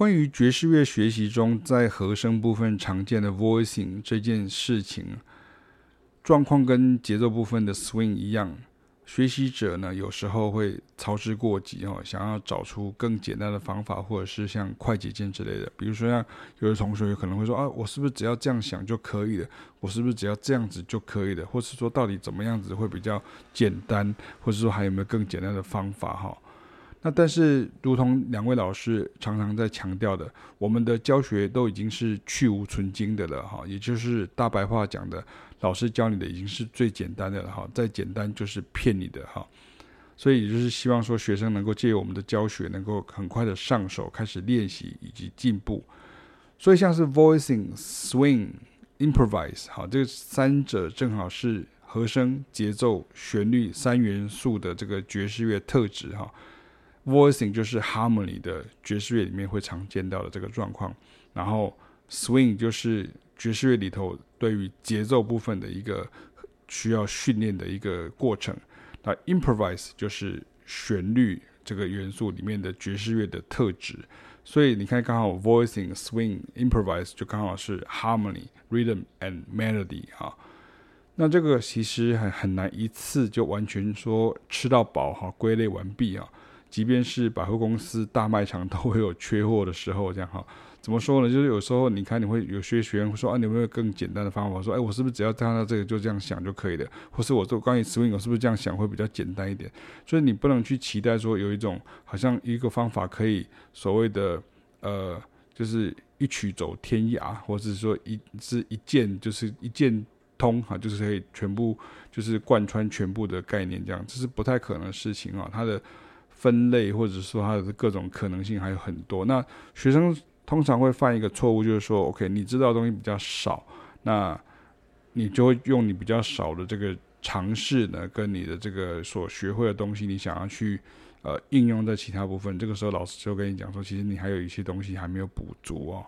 关于爵士乐学习中，在和声部分常见的 voicing 这件事情，状况跟节奏部分的 swing 一样，学习者呢有时候会操之过急哦，想要找出更简单的方法，或者是像快捷键之类的。比如说，像有的同学可能会说啊，我是不是只要这样想就可以了？我是不是只要这样子就可以了？或是说，到底怎么样子会比较简单？或者说，还有没有更简单的方法？哈。那但是，如同两位老师常常在强调的，我们的教学都已经是去芜存菁的了哈，也就是大白话讲的，老师教你的已经是最简单的了哈，再简单就是骗你的哈，所以也就是希望说学生能够借由我们的教学，能够很快的上手，开始练习以及进步。所以像是 voicing、swing、improvise 哈，这三者正好是和声、节奏、旋律三元素的这个爵士乐特质哈。Voicing 就是 harmony 的爵士乐里面会常见到的这个状况，然后 swing 就是爵士乐里头对于节奏部分的一个需要训练的一个过程，那 improvise 就是旋律这个元素里面的爵士乐的特质，所以你看刚好 voicing、swing、improvise 就刚好是 harmony、rhythm and melody 哈，那这个其实很很难一次就完全说吃到饱哈，归类完毕啊。即便是百货公司、大卖场都会有缺货的时候，这样哈，怎么说呢？就是有时候你看，你会有些学员会说啊，你有没有更简单的方法？说，哎，我是不是只要看到这个就这样想就可以了？或是我做关于 swing，我是不是这样想会比较简单一点？所以你不能去期待说有一种好像一个方法可以所谓的呃，就是一曲走天涯，或者是说一是一键就是一键通哈，就是可以全部就是贯穿全部的概念这样，这是不太可能的事情啊，它的。分类或者说它的各种可能性还有很多。那学生通常会犯一个错误，就是说，OK，你知道东西比较少，那你就会用你比较少的这个尝试呢，跟你的这个所学会的东西，你想要去呃应用在其他部分。这个时候老师就跟你讲说，其实你还有一些东西还没有补足哦。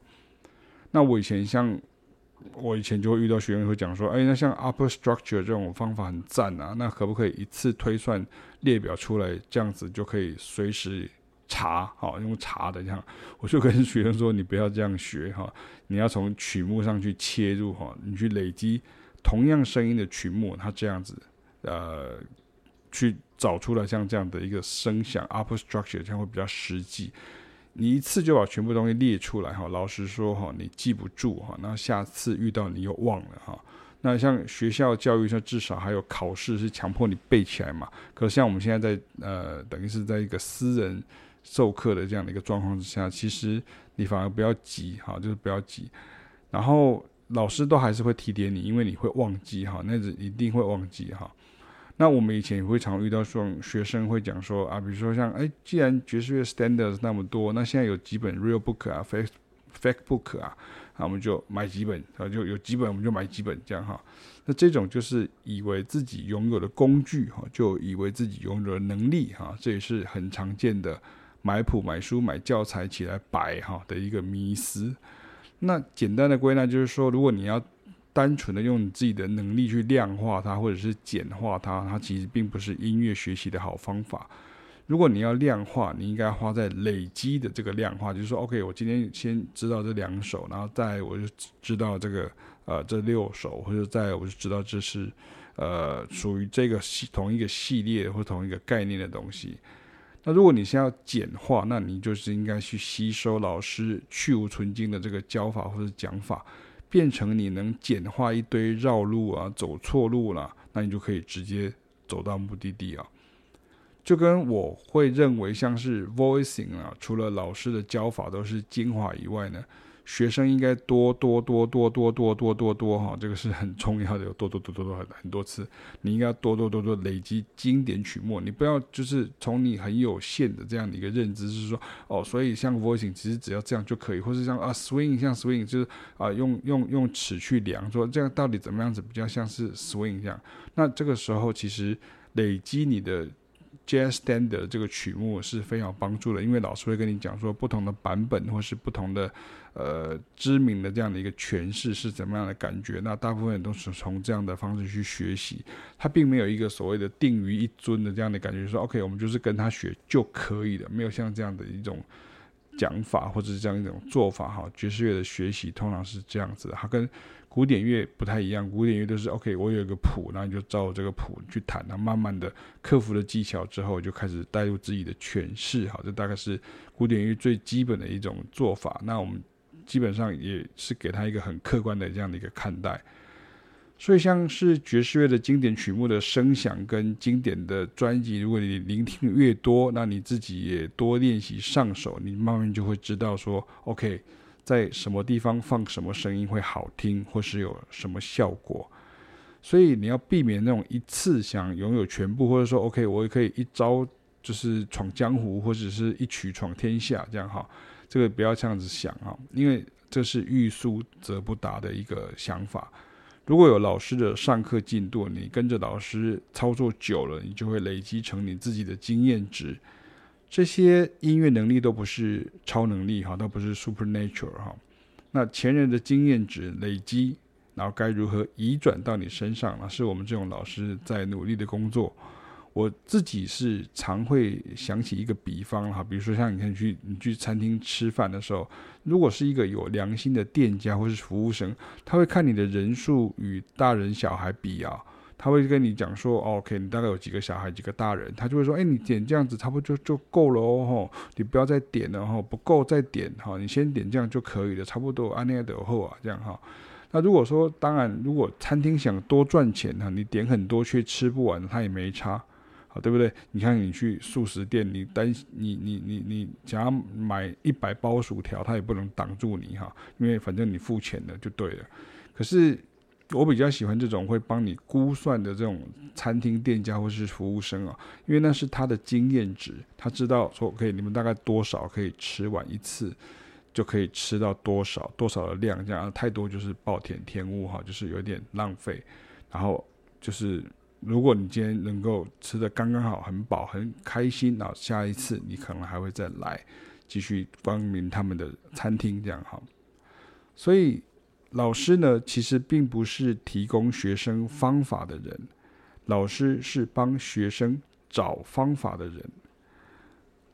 那我以前像。我以前就会遇到学员会讲说，哎，那像 upper structure 这种方法很赞啊，那可不可以一次推算列表出来，这样子就可以随时查，好，用查的这样。我就跟学生说，你不要这样学哈，你要从曲目上去切入哈，你去累积同样声音的曲目，它这样子，呃，去找出来像这样的一个声响 upper structure，这样会比较实际。你一次就把全部东西列出来哈，老实说哈，你记不住哈，那下次遇到你又忘了哈。那像学校教育上至少还有考试是强迫你背起来嘛。可是像我们现在在呃，等于是在一个私人授课的这样的一个状况之下，其实你反而不要急哈，就是不要急。然后老师都还是会提点你，因为你会忘记哈，那是一定会忘记哈。那我们以前也会常遇到说，学生会讲说啊，比如说像哎，既然爵士乐 standards 那么多，那现在有几本 real book 啊，face fact book 啊，那我们就买几本啊，就有几本我们就买几本这样哈。那这种就是以为自己拥有的工具哈，就以为自己拥有的能力哈，这也是很常见的买谱、买书、买教材起来摆哈的一个迷思。那简单的归纳就是说，如果你要单纯的用你自己的能力去量化它，或者是简化它，它其实并不是音乐学习的好方法。如果你要量化，你应该花在累积的这个量化，就是说，OK，我今天先知道这两首，然后再我就知道这个呃这六首，或者再我就知道这是呃属于这个系同一个系列或同一个概念的东西。那如果你先要简化，那你就是应该去吸收老师去芜存菁的这个教法或者讲法。变成你能简化一堆绕路啊，走错路了，那你就可以直接走到目的地啊。就跟我会认为像是 voicing 啊，除了老师的教法都是精华以外呢。学生应该多多多多多多多多多哈，这个是很重要的，有多多多多多很很多次，你应该多多多多累积经典曲目，你不要就是从你很有限的这样的一个认知，是说哦，所以像 voicing 其实只要这样就可以，或是像啊 swing 像 swing 就是啊用用用尺去量，说这样到底怎么样子比较像是 swing 这样，那这个时候其实累积你的。Jazz Standard 这个曲目是非常有帮助的，因为老师会跟你讲说不同的版本或是不同的呃知名的这样的一个诠释是怎么样的感觉。那大部分人都是从这样的方式去学习，他并没有一个所谓的定于一尊的这样的感觉，说 OK 我们就是跟他学就可以了，没有像这样的一种讲法或者是这样一种做法哈。爵士乐的学习通常是这样子，它跟古典乐不太一样。古典乐都是 OK，我有一个谱，然后你就照这个谱去弹，然后慢慢的克服了技巧之后，就开始带入自己的诠释。好，这大概是古典乐最基本的一种做法。那我们基本上也是给他一个很客观的这样的一个看待。所以，像是爵士乐的经典曲目的声响跟经典的专辑，如果你聆听越多，那你自己也多练习上手，你慢慢就会知道说，OK，在什么地方放什么声音会好听，或是有什么效果。所以你要避免那种一次想拥有全部，或者说 OK，我也可以一招就是闯江湖，或者是一曲闯天下这样哈。这个不要这样子想啊，因为这是欲速则不达的一个想法。如果有老师的上课进度，你跟着老师操作久了，你就会累积成你自己的经验值。这些音乐能力都不是超能力哈，都不是 supernatural 哈。那前人的经验值累积，然后该如何移转到你身上，呢是我们这种老师在努力的工作。我自己是常会想起一个比方哈，比如说像你看去你去餐厅吃饭的时候，如果是一个有良心的店家或是服务生，他会看你的人数与大人小孩比啊，他会跟你讲说，OK，你大概有几个小孩几个大人，他就会说，哎，你点这样子差不多就就够了哦，你不要再点了哈，不够再点哈，你先点这样就可以了，差不多按那样的后啊，这样哈。那如果说当然，如果餐厅想多赚钱哈，你点很多却吃不完，他也没差。好，对不对？你看，你去素食店，你担心你你你你想要买一百包薯条，他也不能挡住你哈，因为反正你付钱了就对了。可是我比较喜欢这种会帮你估算的这种餐厅店家或是服务生啊，因为那是他的经验值，他知道说可以你们大概多少可以吃完一次，就可以吃到多少多少的量，这样太多就是暴殄天物哈，就是有点浪费，然后就是。如果你今天能够吃得刚刚好，很饱，很开心，那下一次你可能还会再来继续光临他们的餐厅，这样哈。所以老师呢，其实并不是提供学生方法的人，老师是帮学生找方法的人。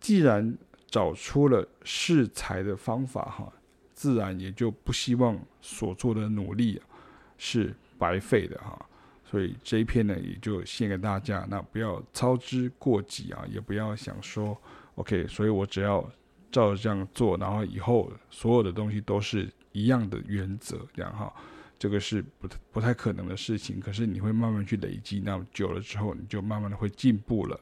既然找出了适才的方法哈，自然也就不希望所做的努力是白费的哈。所以这一篇呢，也就献给大家。那不要操之过急啊，也不要想说，OK，所以我只要照这样做，然后以后所有的东西都是一样的原则，这样哈，这个是不不太可能的事情。可是你会慢慢去累积，那么久了之后，你就慢慢的会进步了。